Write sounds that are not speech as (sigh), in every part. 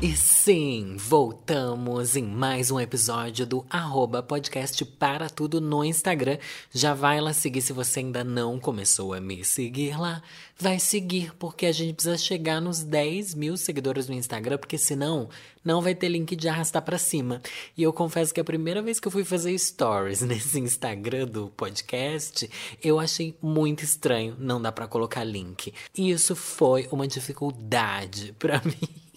E sim, voltamos em mais um episódio do arroba podcast para tudo no Instagram. Já vai lá seguir se você ainda não começou a me seguir lá. Vai seguir, porque a gente precisa chegar nos 10 mil seguidores no Instagram, porque senão não vai ter link de arrastar para cima. E eu confesso que a primeira vez que eu fui fazer stories (laughs) nesse Instagram do podcast, eu achei muito estranho não dá para colocar link. E isso foi uma dificuldade para (laughs) mim.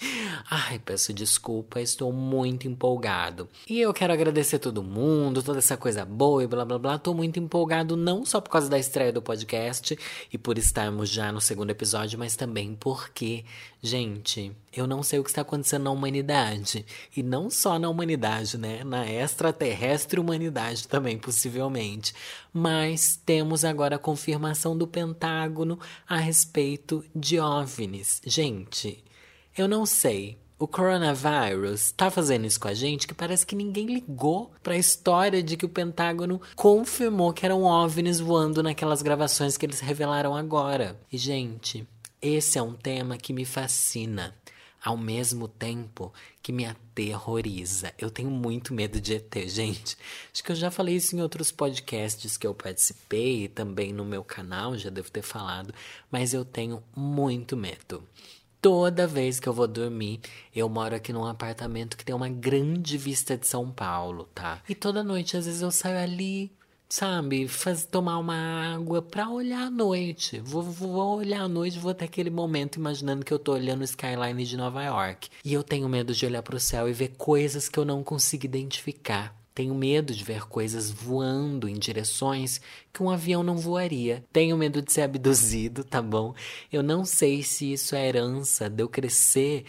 (laughs) Ai, peço desculpa, estou muito empolgado. E eu quero agradecer todo mundo, toda essa coisa boa e blá blá blá. Tô muito empolgado não só por causa da estreia do podcast e por estarmos já no segundo episódio, mas também porque, gente, eu não sei o que está acontecendo na humanidade. E não só na humanidade, né? Na extraterrestre humanidade também, possivelmente. Mas temos agora a confirmação do Pentágono a respeito de OVNIs. Gente. Eu não sei. O coronavírus tá fazendo isso com a gente que parece que ninguém ligou para a história de que o Pentágono confirmou que eram OVNIs voando naquelas gravações que eles revelaram agora. E, gente, esse é um tema que me fascina, ao mesmo tempo que me aterroriza. Eu tenho muito medo de ET, gente. Acho que eu já falei isso em outros podcasts que eu participei, também no meu canal, já devo ter falado, mas eu tenho muito medo. Toda vez que eu vou dormir, eu moro aqui num apartamento que tem uma grande vista de São Paulo, tá? E toda noite, às vezes, eu saio ali, sabe, faz, tomar uma água pra olhar a noite. Vou, vou olhar a noite, vou ter aquele momento imaginando que eu tô olhando o skyline de Nova York. E eu tenho medo de olhar pro céu e ver coisas que eu não consigo identificar. Tenho medo de ver coisas voando em direções que um avião não voaria. Tenho medo de ser abduzido, tá bom? Eu não sei se isso é herança de eu crescer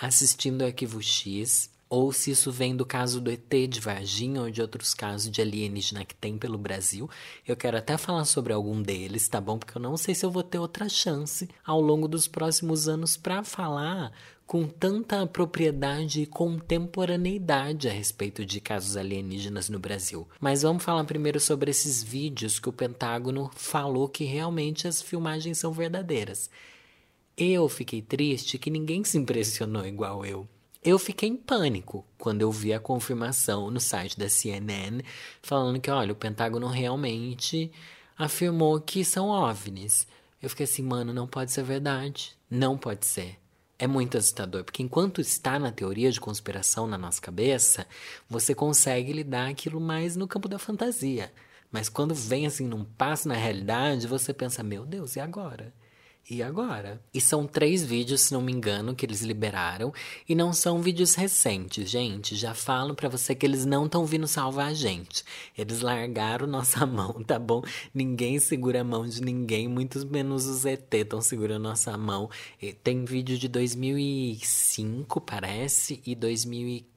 assistindo o Arquivo X ou se isso vem do caso do ET de Varginha ou de outros casos de alienígena que tem pelo Brasil. Eu quero até falar sobre algum deles, tá bom? Porque eu não sei se eu vou ter outra chance ao longo dos próximos anos para falar com tanta propriedade e contemporaneidade a respeito de casos alienígenas no Brasil. Mas vamos falar primeiro sobre esses vídeos que o Pentágono falou que realmente as filmagens são verdadeiras. Eu fiquei triste que ninguém se impressionou igual eu. Eu fiquei em pânico quando eu vi a confirmação no site da CNN falando que, olha, o Pentágono realmente afirmou que são OVNIs. Eu fiquei assim, mano, não pode ser verdade. Não pode ser é muito assustador, porque enquanto está na teoria de conspiração na nossa cabeça, você consegue lidar aquilo mais no campo da fantasia. Mas quando vem assim num passo na realidade, você pensa: meu Deus, e agora? E agora? E são três vídeos, se não me engano, que eles liberaram. E não são vídeos recentes, gente. Já falo para você que eles não estão vindo salvar a gente. Eles largaram nossa (laughs) mão, tá bom? Ninguém segura a mão de ninguém, muito menos os ET estão segurando nossa mão. E tem vídeo de 2005, parece, e 2015.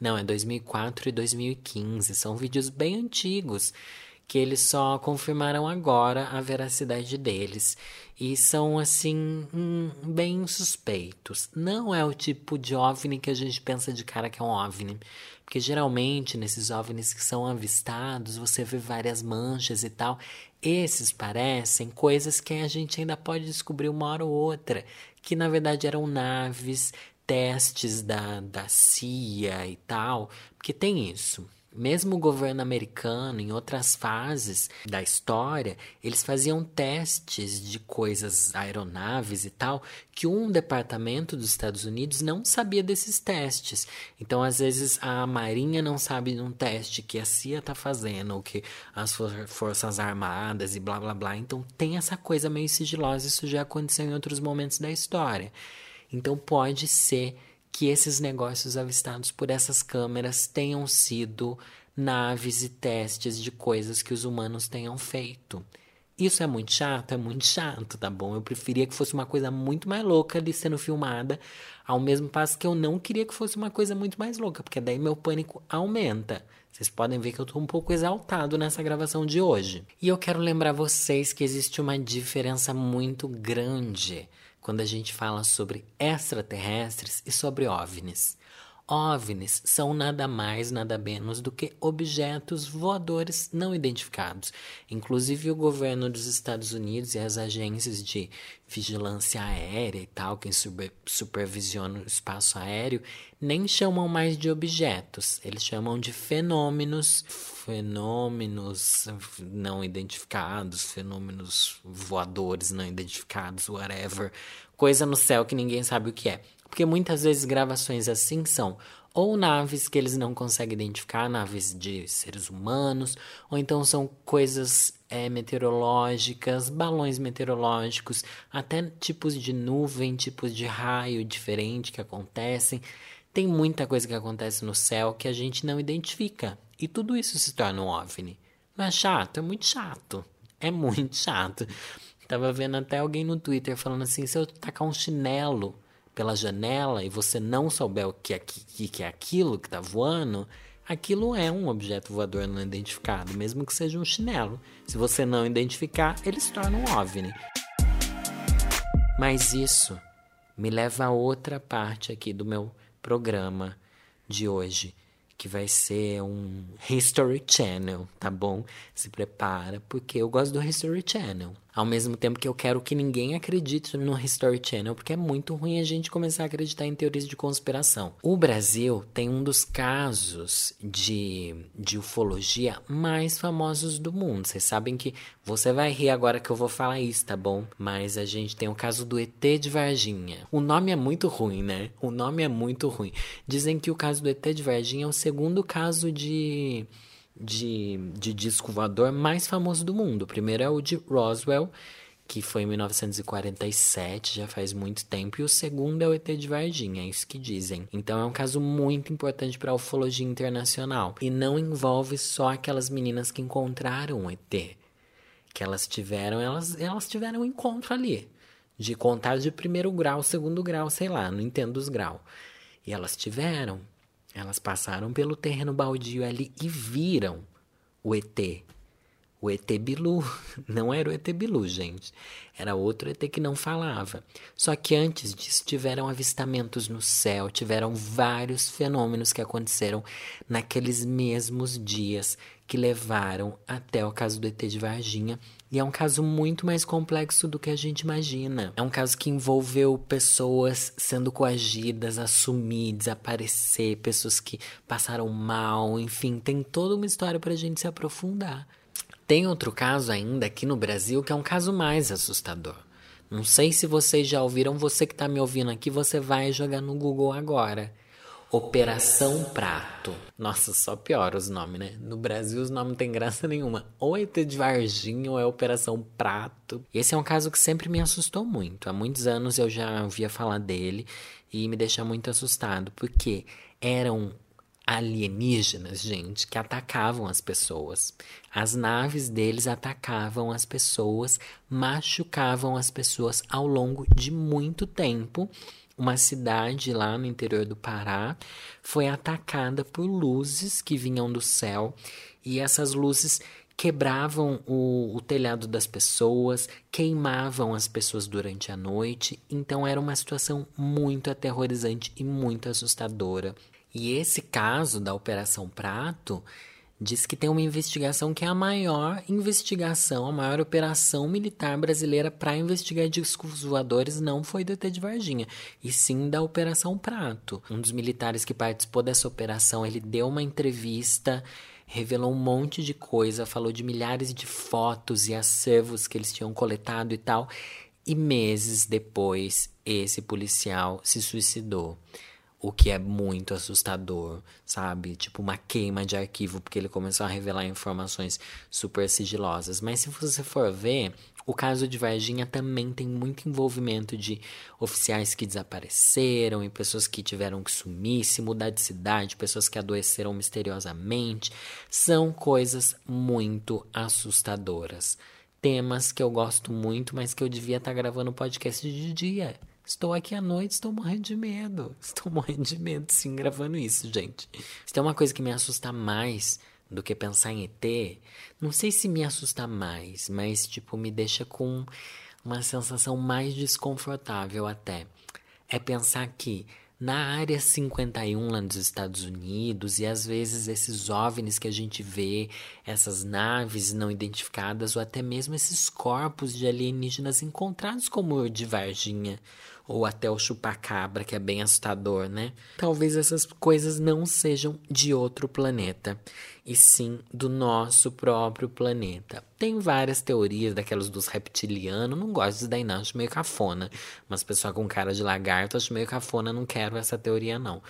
Não, é 2004 e 2015. São vídeos bem antigos que eles só confirmaram agora a veracidade deles. E são, assim, hum, bem suspeitos. Não é o tipo de OVNI que a gente pensa de cara que é um OVNI. Porque geralmente, nesses OVNIs que são avistados, você vê várias manchas e tal. Esses parecem coisas que a gente ainda pode descobrir uma hora ou outra. Que na verdade eram naves, testes da, da CIA e tal. Porque tem isso mesmo o governo americano, em outras fases da história, eles faziam testes de coisas, aeronaves e tal, que um departamento dos Estados Unidos não sabia desses testes. Então, às vezes, a Marinha não sabe de um teste que a CIA está fazendo, ou que as Forças Armadas e blá blá blá. Então, tem essa coisa meio sigilosa, isso já aconteceu em outros momentos da história. Então, pode ser que esses negócios avistados por essas câmeras tenham sido naves e testes de coisas que os humanos tenham feito. Isso é muito chato, é muito chato, tá bom? Eu preferia que fosse uma coisa muito mais louca ali sendo filmada, ao mesmo passo que eu não queria que fosse uma coisa muito mais louca, porque daí meu pânico aumenta. Vocês podem ver que eu tô um pouco exaltado nessa gravação de hoje. E eu quero lembrar vocês que existe uma diferença muito grande quando a gente fala sobre extraterrestres e sobre OVNIs. OVNIs são nada mais, nada menos do que objetos voadores não identificados. Inclusive, o governo dos Estados Unidos e as agências de vigilância aérea e tal, quem supervisiona o espaço aéreo, nem chamam mais de objetos, eles chamam de fenômenos, fenômenos não identificados, fenômenos voadores não identificados, whatever, coisa no céu que ninguém sabe o que é. Porque muitas vezes gravações assim são ou naves que eles não conseguem identificar, naves de seres humanos, ou então são coisas é, meteorológicas, balões meteorológicos, até tipos de nuvem, tipos de raio diferente que acontecem. Tem muita coisa que acontece no céu que a gente não identifica. E tudo isso se torna um OVNI. Não é chato? É muito chato. É muito chato. Tava vendo até alguém no Twitter falando assim: se eu tacar um chinelo pela janela e você não souber o que é, que, que é aquilo que está voando, aquilo é um objeto voador não identificado, mesmo que seja um chinelo. Se você não identificar, ele se torna um OVNI. Mas isso me leva a outra parte aqui do meu programa de hoje que vai ser um History Channel, tá bom? Se prepara, porque eu gosto do History Channel. Ao mesmo tempo que eu quero que ninguém acredite no History Channel, porque é muito ruim a gente começar a acreditar em teorias de conspiração. O Brasil tem um dos casos de, de ufologia mais famosos do mundo. Vocês sabem que você vai rir agora que eu vou falar isso, tá bom? Mas a gente tem o caso do ET de Varginha. O nome é muito ruim, né? O nome é muito ruim. Dizem que o caso do ET de Varginha é o segundo caso de de, de disco voador mais famoso do mundo. O primeiro é o de Roswell, que foi em 1947, já faz muito tempo, e o segundo é o ET de Varginha, é isso que dizem. Então é um caso muito importante para a ufologia internacional e não envolve só aquelas meninas que encontraram o ET, que elas tiveram, elas, elas tiveram um encontro ali, de contato de primeiro grau, segundo grau, sei lá, não entendo os graus. E elas tiveram elas passaram pelo terreno baldio ali e viram o ET. O ET Bilu. (laughs) Não era o ET Bilu, gente. Era outro ET que não falava. Só que antes disso tiveram avistamentos no céu, tiveram vários fenômenos que aconteceram naqueles mesmos dias que levaram até o caso do ET de Varginha e é um caso muito mais complexo do que a gente imagina. É um caso que envolveu pessoas sendo coagidas a sumir, desaparecer, pessoas que passaram mal, enfim, tem toda uma história para a gente se aprofundar. Tem outro caso ainda aqui no Brasil que é um caso mais assustador. Não sei se vocês já ouviram, você que está me ouvindo aqui, você vai jogar no Google agora. Operação Prato. Nossa, só piora os nomes, né? No Brasil os nomes não tem graça (laughs) nenhuma. Ou ET de Varginha ou é Operação Prato. Esse é um caso que sempre me assustou muito. Há muitos anos eu já ouvia falar dele e me deixa muito assustado, porque eram alienígenas, gente, que atacavam as pessoas. As naves deles atacavam as pessoas, machucavam as pessoas ao longo de muito tempo uma cidade lá no interior do Pará foi atacada por luzes que vinham do céu e essas luzes quebravam o, o, telhado das pessoas, queimavam as pessoas durante a noite, então era uma situação muito aterrorizante e muito assustadora. E esse caso da Operação Prato diz que tem uma investigação que é a maior investigação, a maior operação militar brasileira para investigar discos voadores não foi do ET de Varginha, e sim da Operação Prato. Um dos militares que participou dessa operação, ele deu uma entrevista, revelou um monte de coisa, falou de milhares de fotos e acervos que eles tinham coletado e tal, e meses depois esse policial se suicidou o que é muito assustador, sabe? Tipo uma queima de arquivo, porque ele começou a revelar informações super sigilosas. Mas se você for ver, o caso de Varginha também tem muito envolvimento de oficiais que desapareceram e pessoas que tiveram que sumir, se mudar de cidade, pessoas que adoeceram misteriosamente. São coisas muito assustadoras. temas que eu gosto muito, mas que eu devia estar tá gravando podcast de dia. Estou aqui à noite, estou morrendo de medo. (laughs) Estou morrendo de medo, sim, gravando isso, gente. Se tem uma coisa que me assusta mais do que pensar em ET, não sei se me assusta mais, mas, tipo, me deixa com uma sensação mais desconfortável até. É pensar que na área 51 lá nos Estados Unidos, e às vezes esses OVNIs que a gente vê, essas naves não identificadas, ou até mesmo esses corpos de alienígenas encontrados como o de Varginha, ou até o chupacabra, que é bem assustador, né? Talvez essas coisas não sejam de outro planeta, e sim do nosso próprio planeta. Tem várias teorias daquelas dos reptilianos, não gosto disso daí não, acho meio cafona. Mas pessoal com cara de lagarto, acho meio cafona, não quero essa teoria não.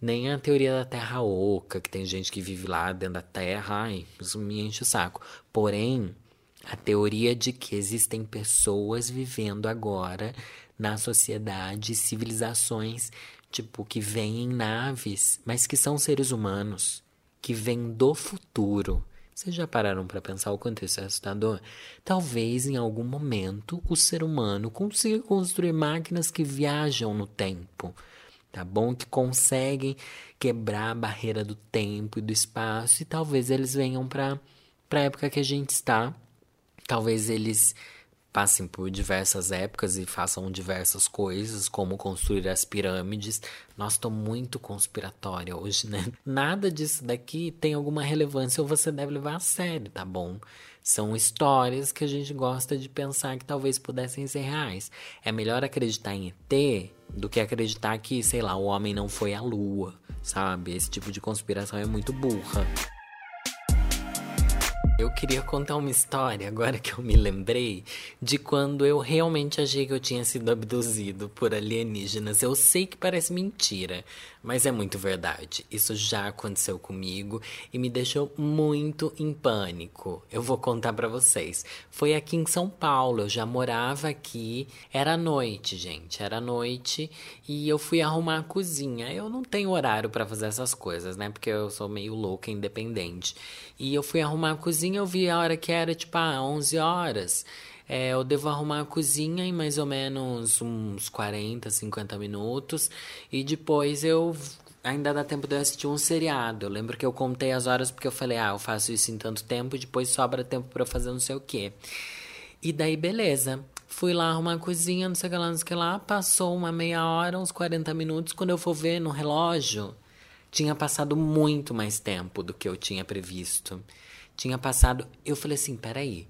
Nem a teoria da Terra Oca, que tem gente que vive lá dentro da Terra, ai, isso me enche o saco. Porém, a teoria de que existem pessoas vivendo agora na sociedade, civilizações, tipo, que vêm em naves, mas que são seres humanos, que vêm do futuro. Vocês já pararam para pensar o quanto isso é assustador? Talvez em algum momento o ser humano consiga construir máquinas que viajam no tempo, tá bom? Que conseguem quebrar a barreira do tempo e do espaço e talvez eles venham para a época que a gente está. Talvez eles passem por diversas épocas e façam diversas coisas, como construir as pirâmides. Nossa, estou muito conspiratória hoje, né? (laughs) Nada disso daqui tem alguma relevância ou você deve levar a sério, tá bom? São histórias que a gente gosta de pensar que talvez pudessem ser reais. É melhor acreditar em ET do que acreditar que, sei lá, o homem não foi à lua, sabe? Esse tipo de conspiração é muito burra. Eu queria contar uma história, agora que eu me lembrei, de quando eu realmente achei que eu tinha sido abduzido por alienígenas. Eu sei que parece mentira, mas é muito verdade. Isso já aconteceu comigo e me deixou muito em pânico. Eu vou contar para vocês. Foi aqui em São Paulo, eu já morava aqui. Era noite, gente, era noite e eu fui arrumar a cozinha. Eu não tenho horário para fazer essas coisas, né? Porque eu sou meio louca, independente. E eu fui arrumar a cozinha, eu vi a hora que era tipo ah, 11 horas. É, eu devo arrumar a cozinha em mais ou menos uns 40, 50 minutos. E depois eu. Ainda dá tempo de eu assistir um seriado. Eu lembro que eu contei as horas porque eu falei, ah, eu faço isso em tanto tempo, depois sobra tempo para fazer não sei o quê. E daí, beleza. Fui lá arrumar a cozinha, não sei o que lá, não sei o que lá. Passou uma meia hora, uns 40 minutos. Quando eu for ver no relógio, tinha passado muito mais tempo do que eu tinha previsto. Tinha passado. Eu falei assim: peraí.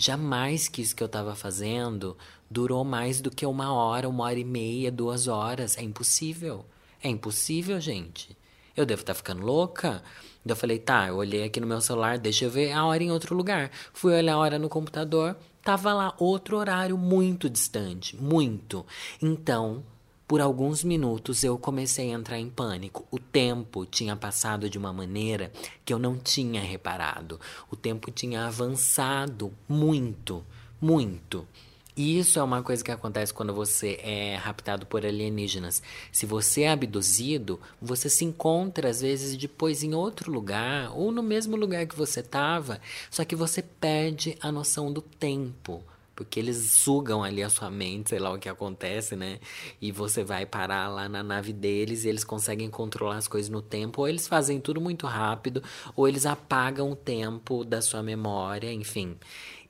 Jamais que isso que eu estava fazendo durou mais do que uma hora, uma hora e meia, duas horas. É impossível. É impossível, gente. Eu devo estar tá ficando louca. Eu falei, tá, eu olhei aqui no meu celular, deixa eu ver a hora em outro lugar. Fui olhar a hora no computador, tava lá outro horário muito distante, muito. Então, por alguns minutos eu comecei a entrar em pânico. O tempo tinha passado de uma maneira que eu não tinha reparado. O tempo tinha avançado muito, muito. E isso é uma coisa que acontece quando você é raptado por alienígenas. Se você é abduzido, você se encontra às vezes depois em outro lugar ou no mesmo lugar que você estava, só que você perde a noção do tempo porque eles sugam ali a sua mente, sei lá o que acontece, né? E você vai parar lá na nave deles e eles conseguem controlar as coisas no tempo, ou eles fazem tudo muito rápido, ou eles apagam o tempo da sua memória, enfim.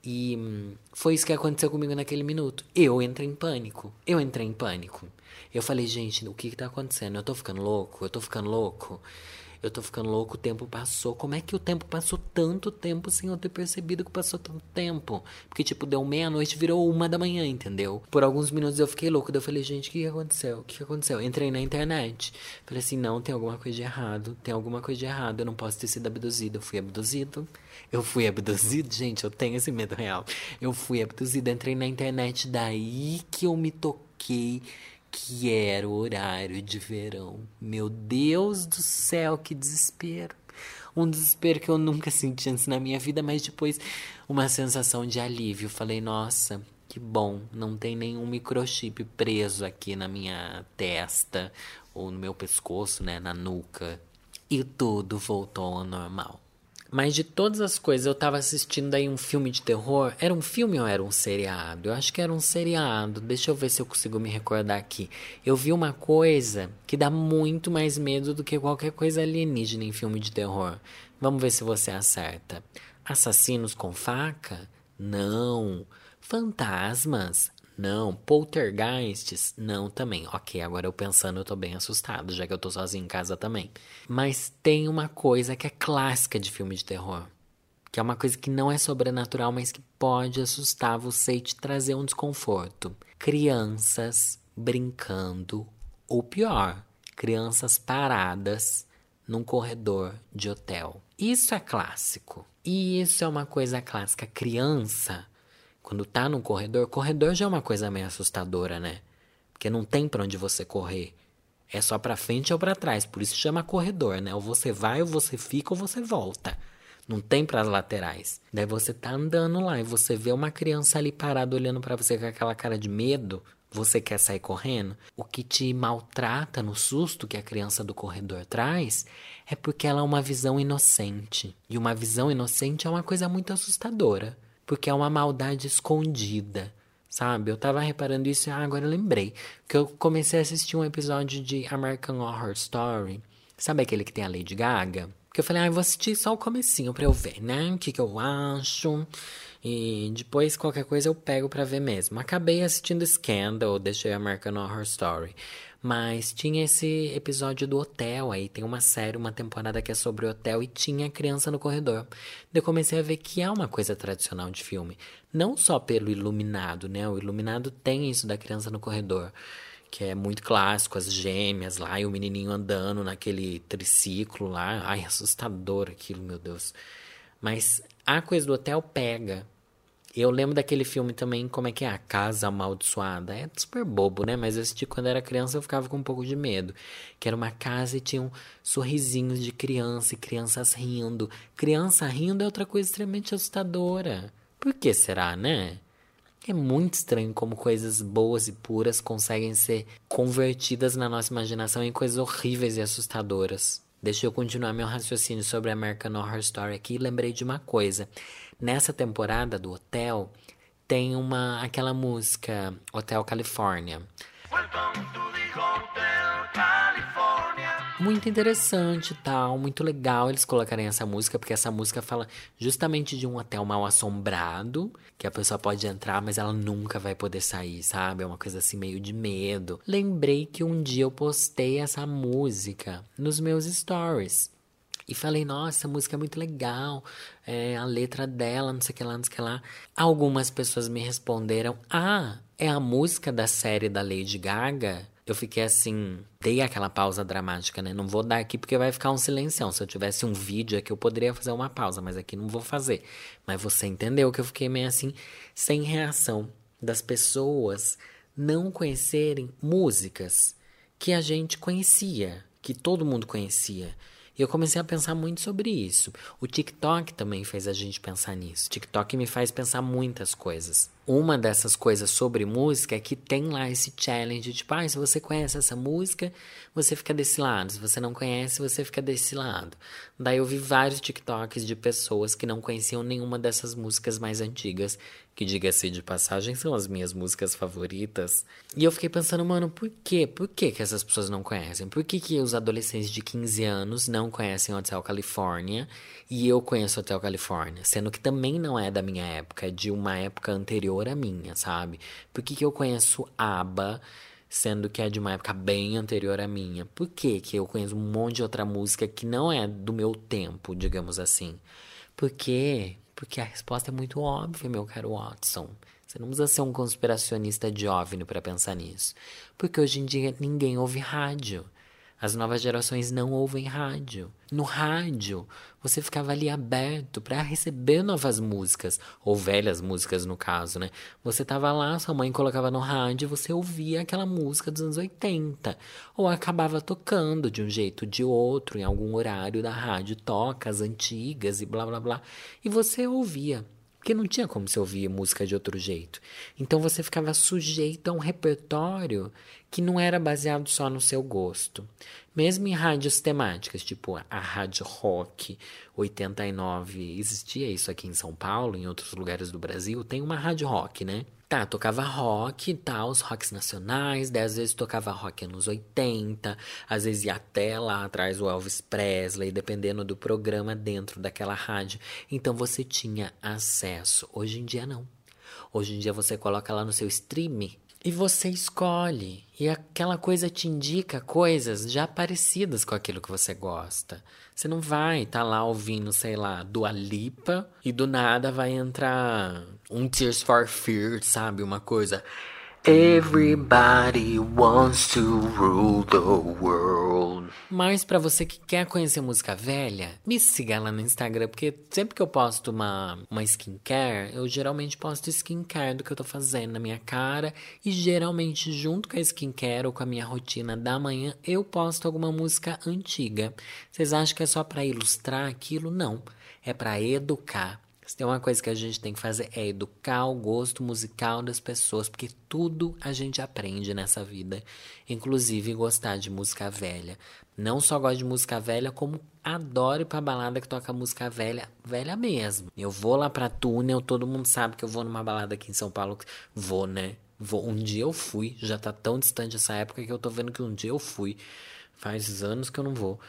E hum, foi isso que aconteceu comigo naquele minuto. Eu entrei em pânico. Eu entrei em pânico. Eu falei, gente, o que que tá acontecendo? Eu tô ficando louco? Eu tô ficando louco? Eu tô ficando louco, o tempo passou. Como é que o tempo passou tanto tempo sem eu ter percebido que passou tanto tempo? Porque, tipo, deu meia-noite, virou uma da manhã, entendeu? Por alguns minutos eu fiquei louco. Daí eu falei, gente, o que, aconteceu? O que, que aconteceu? Entrei na internet. Falei assim, não, tem alguma coisa de errado. Tem alguma coisa de errado. Eu não posso ter sido abduzido. Eu fui abduzido. Eu fui abduzido, gente, eu tenho esse medo real. Eu fui abduzido, entrei na internet, daí que eu me toquei que era o horário de verão. Meu Deus do céu, que desespero. Um desespero que eu nunca senti antes na minha vida, mas depois uma sensação de alívio. Falei, nossa, que bom, não tem nenhum microchip preso aqui na minha testa ou no meu pescoço, né, na nuca. E tudo voltou ao normal. Mas de todas as coisas, eu tava assistindo aí um filme de terror. Era um filme ou era um seriado? Eu acho que era um seriado. Deixa eu ver se eu consigo me recordar aqui. Eu vi uma coisa que dá muito mais medo do que qualquer coisa alienígena em filme de terror. Vamos ver se você acerta. Assassinos com faca? Não. Fantasmas? Não. Poltergeists? Não também. Ok, agora eu pensando, eu tô bem assustado, já que eu tô sozinho em casa também. Mas tem uma coisa que é clássica de filme de terror. Que é uma coisa que não é sobrenatural, mas que pode assustar você e te trazer um desconforto. Crianças brincando, ou pior, crianças paradas num corredor de hotel. Isso é clássico. E isso é uma coisa clássica. Criança quando tá no corredor, corredor já é uma coisa meio assustadora, né? Porque não tem para onde você correr. É só para frente ou para trás, por isso chama corredor, né? Ou você vai, ou você fica, ou você volta. Não tem para as laterais. Daí você tá andando lá e você vê uma criança ali parada olhando para você com aquela cara de medo. Você quer sair correndo? O que te maltrata no susto que a criança do corredor traz é porque ela é uma visão inocente. E uma visão inocente é uma coisa muito assustadora porque é uma maldade escondida, sabe? Eu tava reparando isso e ah, agora eu lembrei. Que eu comecei a assistir um episódio de American Horror Story. Sabe aquele que tem a Lady Gaga? Que eu falei, ah, eu vou assistir só o comecinho pra eu ver, né? O que, que eu acho. E depois qualquer coisa eu pego pra ver mesmo. Acabei assistindo Scandal, deixei American Horror Story. Mas tinha esse episódio do hotel aí, tem uma série, uma temporada que é sobre o hotel e tinha criança no corredor. Eu comecei a ver que é uma coisa tradicional de filme. Não só pelo iluminado, né? O iluminado tem isso da criança no corredor, que é muito clássico, as gêmeas lá e o menininho andando naquele triciclo lá. Ai, assustador aquilo, meu Deus. Mas a coisa do hotel pega. Eu lembro daquele filme também, como é que é? A Casa Amaldiçoada. É super bobo, né? Mas eu assisti quando era criança, eu ficava com um pouco de medo. Que era uma casa e tinham sorrisinhos de criança e crianças rindo. Criança rindo é outra coisa extremamente assustadora. Por que será, né? É muito estranho como coisas boas e puras conseguem ser convertidas na nossa imaginação em coisas horríveis e assustadoras. Deixa eu continuar meu raciocínio sobre American Horror Story aqui e lembrei de uma coisa. Nessa temporada do Hotel, tem uma aquela música Hotel California. Muito interessante tal, muito legal eles colocarem essa música, porque essa música fala justamente de um hotel mal assombrado, que a pessoa pode entrar, mas ela nunca vai poder sair, sabe? É uma coisa assim meio de medo. Lembrei que um dia eu postei essa música nos meus stories. E falei, nossa, essa música é muito legal, é, a letra dela, não sei o que lá, não sei o que lá. Algumas pessoas me responderam, ah, é a música da série da Lady Gaga? Eu fiquei assim, dei aquela pausa dramática, né? Não vou dar aqui porque vai ficar um silencião. Se eu tivesse um vídeo aqui, eu poderia fazer uma pausa, mas aqui não vou fazer. Mas você entendeu que eu fiquei meio assim, sem reação das pessoas não conhecerem músicas que a gente conhecia, que todo mundo conhecia. E eu comecei a pensar muito sobre isso. O TikTok também fez a gente pensar nisso. TikTok me faz pensar muitas coisas. Uma dessas coisas sobre música é que tem lá esse challenge, tipo, ah, se você conhece essa música, você fica desse lado. Se você não conhece, você fica desse lado. Daí eu vi vários TikToks de pessoas que não conheciam nenhuma dessas músicas mais antigas que diga-se de passagem são as minhas músicas favoritas. E eu fiquei pensando, mano, por quê? Por que, que essas pessoas não conhecem? Por que, que os adolescentes de 15 anos não conhecem Hotel California e eu conheço Hotel California? Sendo que também não é da minha época, é de uma época anterior à minha, sabe? Por que, que eu conheço ABBA? sendo que é de uma época bem anterior à minha. Por que, que eu conheço um monte de outra música que não é do meu tempo, digamos assim? Porque porque a resposta é muito óbvia, meu caro Watson. Você não precisa ser um conspiracionista de OVNI para pensar nisso. Porque hoje em dia ninguém ouve rádio. As novas gerações não ouvem rádio. No rádio, você ficava ali aberto para receber novas músicas, ou velhas músicas no caso, né? Você tava lá, sua mãe colocava no rádio você ouvia aquela música dos anos 80, ou acabava tocando de um jeito ou de outro, em algum horário da rádio toca as antigas e blá blá blá, e você ouvia. Porque não tinha como você ouvir música de outro jeito. Então você ficava sujeito a um repertório que não era baseado só no seu gosto. Mesmo em rádios temáticas, tipo a Rádio Rock 89, existia isso aqui em São Paulo, em outros lugares do Brasil, tem uma rádio rock, né? Tá, tocava rock e tal, os rocks nacionais, daí às vezes tocava rock anos 80, às vezes ia até lá atrás o Elvis Presley, dependendo do programa dentro daquela rádio. Então você tinha acesso. Hoje em dia não. Hoje em dia você coloca lá no seu stream e você escolhe. E aquela coisa te indica coisas já parecidas com aquilo que você gosta. Você não vai estar tá lá ouvindo, sei lá, Dua Lipa e do nada vai entrar um Tears for Fears, sabe? Uma coisa. Everybody wants to rule the world. Mas para você que quer conhecer música velha, me siga lá no Instagram, porque sempre que eu posto uma, uma skincare, eu geralmente posto skincare do que eu tô fazendo na minha cara. E geralmente, junto com a skincare ou com a minha rotina da manhã, eu posto alguma música antiga. Vocês acham que é só para ilustrar aquilo? Não. É para educar se tem uma coisa que a gente tem que fazer é educar o gosto musical das pessoas, porque tudo a gente aprende nessa vida, inclusive gostar de música velha. Não só gosto de música velha, como adoro ir pra balada que toca música velha, velha mesmo. Eu vou lá pra túnel, todo mundo sabe que eu vou numa balada aqui em São Paulo. Vou, né? Vou. Um dia eu fui, já tá tão distante essa época que eu tô vendo que um dia eu fui. Faz anos que eu não vou.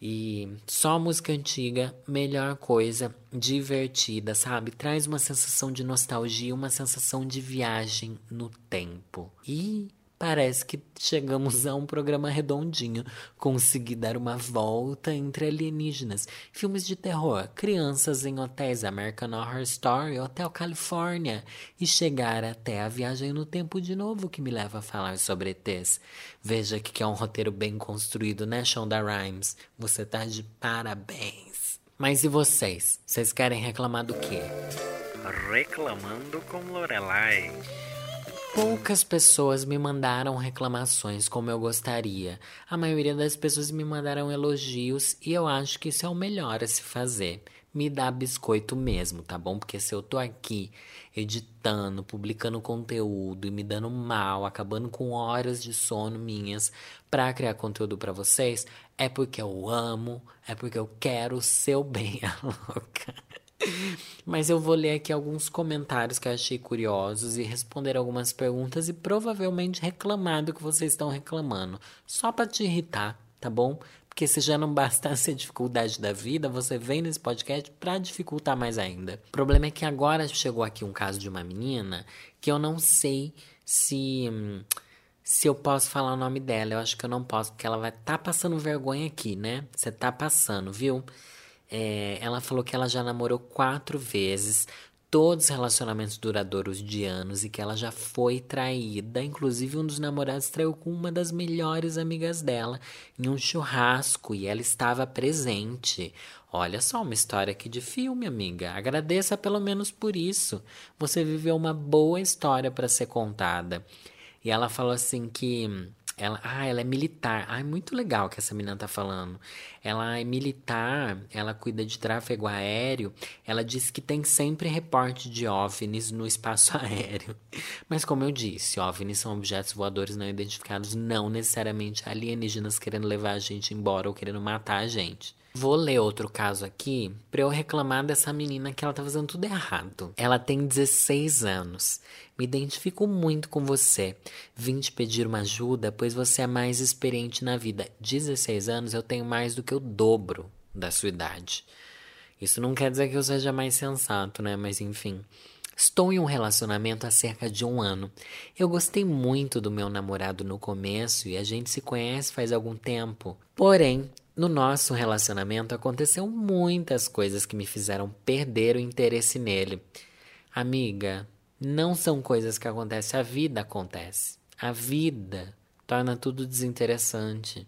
E só música antiga, melhor coisa, divertida, sabe? Traz uma sensação de nostalgia, uma sensação de viagem no tempo. E Parece que chegamos a um programa redondinho. Consegui dar uma volta entre alienígenas, filmes de terror, crianças em hotéis American Horror Story, Hotel California e chegar até a viagem no tempo de novo que me leva a falar sobre ETs. Veja que é um roteiro bem construído, né, Shonda Rhimes? Você tá de parabéns. Mas e vocês? Vocês querem reclamar do quê? Reclamando com Lorelai. Poucas pessoas me mandaram reclamações como eu gostaria. A maioria das pessoas me mandaram elogios e eu acho que isso é o melhor a se fazer. Me dá biscoito mesmo, tá bom? Porque se eu tô aqui editando, publicando conteúdo e me dando mal, acabando com horas de sono minhas para criar conteúdo para vocês, é porque eu amo, é porque eu quero o seu bem, (laughs) a louca. (laughs) Mas eu vou ler aqui alguns comentários que eu achei curiosos e responder algumas perguntas e provavelmente reclamar do que vocês estão reclamando. Só para te irritar, tá bom? Porque se já não bastasse a dificuldade da vida, você vem nesse podcast para dificultar mais ainda. O problema é que agora chegou aqui um caso de uma menina que eu não sei se se eu posso falar o nome dela. Eu acho que eu não posso, porque ela vai tá passando vergonha aqui, né? Você tá passando, viu? É, ela falou que ela já namorou quatro vezes, todos relacionamentos duradouros de anos e que ela já foi traída. Inclusive, um dos namorados traiu com uma das melhores amigas dela em um churrasco e ela estava presente. Olha só, uma história aqui de filme, amiga. Agradeça pelo menos por isso. Você viveu uma boa história para ser contada. E ela falou assim que ela, ah, ela é militar. Ah, é muito legal que essa menina tá falando. Ela é militar, ela cuida de tráfego aéreo. Ela diz que tem sempre reporte de OVNIs no espaço (laughs) aéreo. Mas como eu disse, OVNIs são objetos voadores não identificados, não necessariamente alienígenas querendo levar a gente embora ou querendo matar a gente. Vou ler outro caso aqui para eu reclamar dessa menina que ela tá fazendo tudo errado. Ela tem 16 anos. Me identifico muito com você. Vim te pedir uma ajuda, pois você é mais experiente na vida. 16 anos eu tenho mais do que o dobro da sua idade. Isso não quer dizer que eu seja mais sensato, né? Mas enfim. Estou em um relacionamento há cerca de um ano. Eu gostei muito do meu namorado no começo e a gente se conhece faz algum tempo. Porém, no nosso relacionamento aconteceu muitas coisas que me fizeram perder o interesse nele. Amiga, não são coisas que acontecem, a vida acontece. A vida torna tudo desinteressante.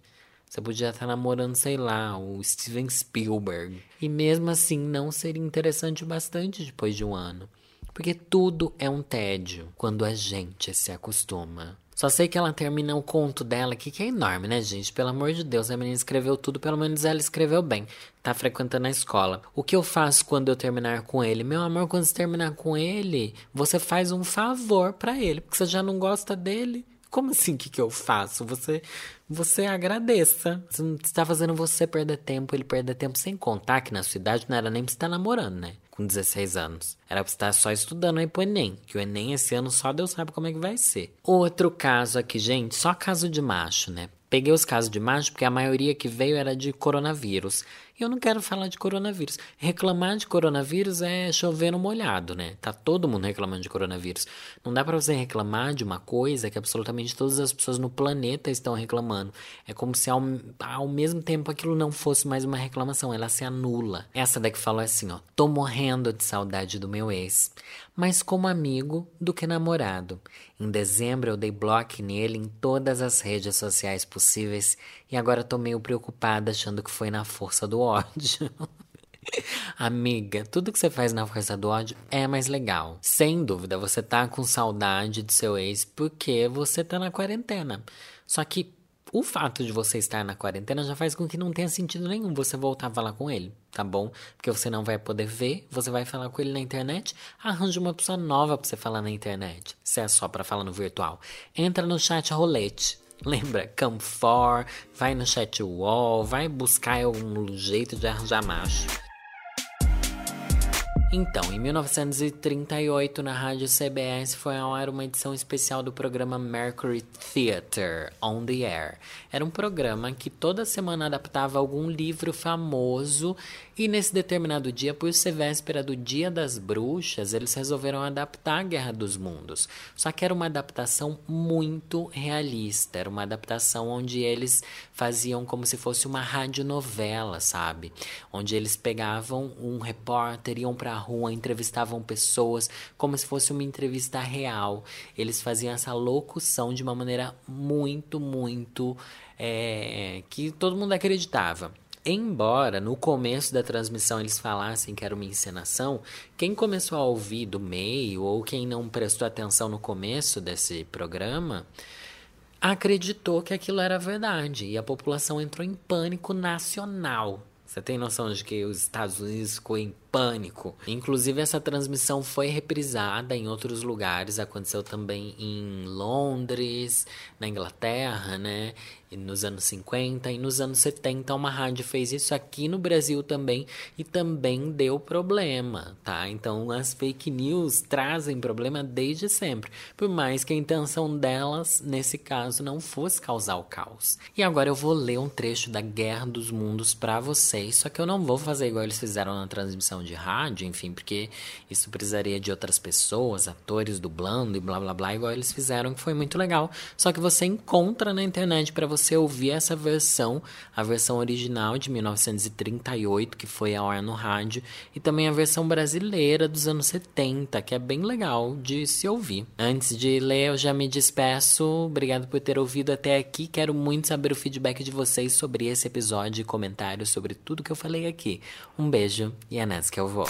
Você podia estar namorando, sei lá, o Steven Spielberg. E mesmo assim não seria interessante bastante depois de um ano. Porque tudo é um tédio quando a gente se acostuma. Só sei que ela termina o conto dela aqui, que é enorme, né, gente? Pelo amor de Deus, a menina escreveu tudo, pelo menos ela escreveu bem. Tá frequentando a escola. O que eu faço quando eu terminar com ele? Meu amor, quando você terminar com ele, você faz um favor para ele, porque você já não gosta dele. Como assim, o que, que eu faço? Você você agradeça. Você está fazendo você perder tempo, ele perder tempo, sem contar que na sua idade não era nem pra você estar namorando, né? Com 16 anos. Era pra estar só estudando aí pro Enem, que o Enem esse ano só Deus sabe como é que vai ser. Outro caso aqui, gente, só caso de macho, né? Peguei os casos de macho porque a maioria que veio era de coronavírus. Eu não quero falar de coronavírus. Reclamar de coronavírus é chover no molhado, né? Tá todo mundo reclamando de coronavírus. Não dá para você reclamar de uma coisa que absolutamente todas as pessoas no planeta estão reclamando. É como se ao, ao mesmo tempo aquilo não fosse mais uma reclamação, ela se anula. Essa daqui falou assim, ó: "Tô morrendo de saudade do meu ex, mas como amigo do que namorado. Em dezembro eu dei bloco nele em todas as redes sociais possíveis e agora tô meio preocupada achando que foi na força do ódio. (laughs) Amiga, tudo que você faz na força do ódio é mais legal. Sem dúvida, você tá com saudade de seu ex porque você tá na quarentena. Só que o fato de você estar na quarentena já faz com que não tenha sentido nenhum você voltar a falar com ele, tá bom? Porque você não vai poder ver, você vai falar com ele na internet, arranja uma pessoa nova pra você falar na internet. Se é só para falar no virtual. Entra no chat rolete. (laughs) Lembra? Come for, vai no chat wall, vai buscar algum jeito de arranjar macho. Então, em 1938, na rádio CBS foi ao ar uma edição especial do programa Mercury Theatre on the Air. Era um programa que toda semana adaptava algum livro famoso e nesse determinado dia, por ser véspera do Dia das Bruxas, eles resolveram adaptar a Guerra dos Mundos. Só que era uma adaptação muito realista, era uma adaptação onde eles faziam como se fosse uma radionovela, sabe? Onde eles pegavam um repórter, iam pra rua, entrevistavam pessoas como se fosse uma entrevista real. Eles faziam essa locução de uma maneira muito, muito é, que todo mundo acreditava. Embora no começo da transmissão eles falassem que era uma encenação, quem começou a ouvir do meio ou quem não prestou atenção no começo desse programa acreditou que aquilo era verdade e a população entrou em pânico nacional. Você tem noção de que os Estados Unidos ficou em pânico? Inclusive, essa transmissão foi reprisada em outros lugares. Aconteceu também em Londres, na Inglaterra, né? nos anos 50 e nos anos 70 uma rádio fez isso aqui no Brasil também e também deu problema, tá? Então as fake news trazem problema desde sempre, por mais que a intenção delas nesse caso não fosse causar o caos. E agora eu vou ler um trecho da Guerra dos Mundos para vocês, só que eu não vou fazer igual eles fizeram na transmissão de rádio, enfim, porque isso precisaria de outras pessoas, atores dublando e blá blá blá, igual eles fizeram, que foi muito legal. Só que você encontra na internet para você ouvir essa versão, a versão original de 1938, que foi ao ar no rádio, e também a versão brasileira dos anos 70, que é bem legal de se ouvir. Antes de ler, eu já me despeço. Obrigado por ter ouvido até aqui. Quero muito saber o feedback de vocês sobre esse episódio e comentários sobre tudo que eu falei aqui. Um beijo e é nessa que eu vou.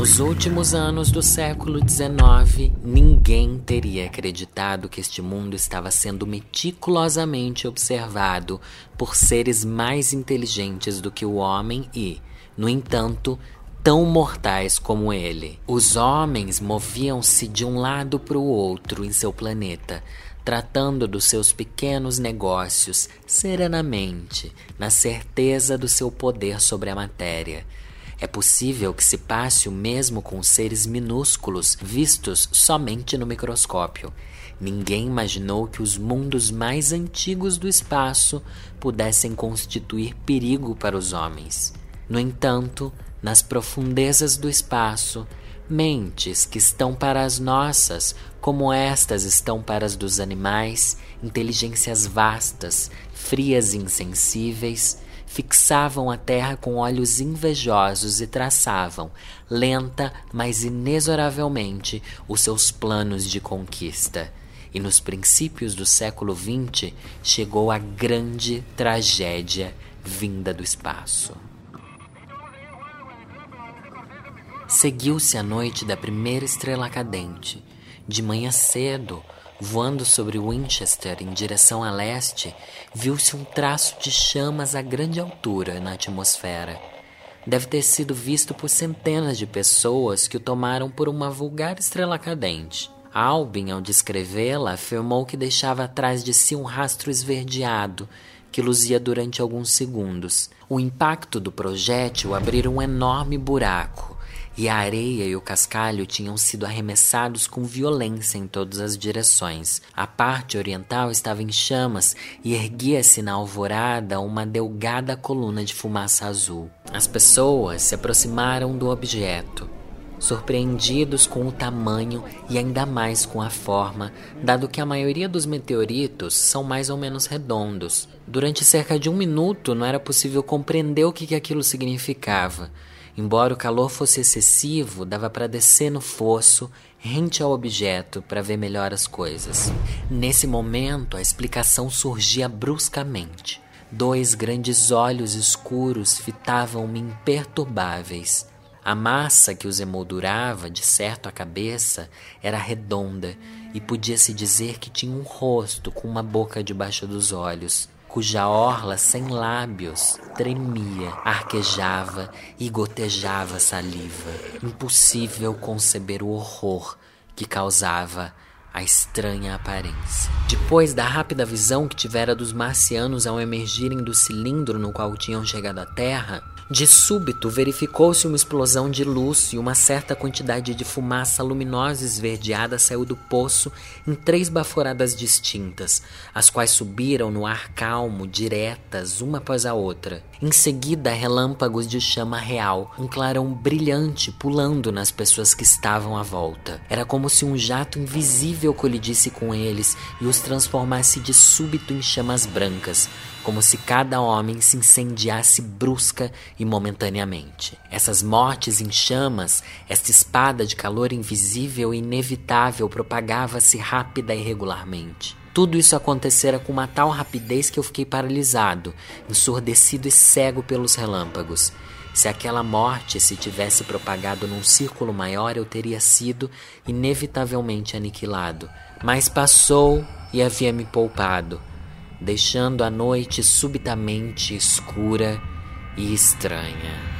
Nos últimos anos do século XIX, ninguém teria acreditado que este mundo estava sendo meticulosamente observado por seres mais inteligentes do que o homem e, no entanto, tão mortais como ele. Os homens moviam-se de um lado para o outro em seu planeta, tratando dos seus pequenos negócios serenamente, na certeza do seu poder sobre a matéria. É possível que se passe o mesmo com seres minúsculos vistos somente no microscópio. Ninguém imaginou que os mundos mais antigos do espaço pudessem constituir perigo para os homens. No entanto, nas profundezas do espaço, mentes que estão para as nossas, como estas estão para as dos animais, inteligências vastas, frias e insensíveis, fixavam a terra com olhos invejosos e traçavam, lenta, mas inexoravelmente, os seus planos de conquista. E nos princípios do século XX chegou a grande tragédia vinda do espaço. Seguiu-se a noite da primeira estrela cadente. De manhã cedo, Voando sobre Winchester em direção a leste, viu-se um traço de chamas a grande altura na atmosfera. deve ter sido visto por centenas de pessoas que o tomaram por uma vulgar estrela cadente. Albin, ao descrevê-la, afirmou que deixava atrás de si um rastro esverdeado que luzia durante alguns segundos. O impacto do projétil abriu um enorme buraco e a areia e o cascalho tinham sido arremessados com violência em todas as direções. A parte oriental estava em chamas e erguia-se na alvorada uma delgada coluna de fumaça azul. As pessoas se aproximaram do objeto surpreendidos com o tamanho e ainda mais com a forma, dado que a maioria dos meteoritos são mais ou menos redondos. Durante cerca de um minuto não era possível compreender o que aquilo significava. Embora o calor fosse excessivo, dava para descer no fosso, rente ao objeto, para ver melhor as coisas. Nesse momento, a explicação surgia bruscamente. Dois grandes olhos escuros fitavam-me imperturbáveis. A massa que os emoldurava, de certo a cabeça, era redonda e podia-se dizer que tinha um rosto com uma boca debaixo dos olhos cuja orla sem lábios tremia, arquejava e gotejava saliva. Impossível conceber o horror que causava a estranha aparência. Depois da rápida visão que tivera dos marcianos ao emergirem do cilindro no qual tinham chegado à Terra, de súbito, verificou-se uma explosão de luz e uma certa quantidade de fumaça luminosa esverdeada saiu do poço em três baforadas distintas, as quais subiram no ar calmo, diretas, uma após a outra. Em seguida, relâmpagos de chama real, um clarão brilhante pulando nas pessoas que estavam à volta. Era como se um jato invisível colidisse com eles e os transformasse de súbito em chamas brancas como se cada homem se incendiasse brusca e momentaneamente. Essas mortes em chamas, esta espada de calor invisível e inevitável propagava-se rápida e regularmente. Tudo isso acontecera com uma tal rapidez que eu fiquei paralisado, ensurdecido e cego pelos relâmpagos. Se aquela morte se tivesse propagado num círculo maior, eu teria sido inevitavelmente aniquilado. Mas passou e havia me poupado deixando a noite subitamente escura e estranha.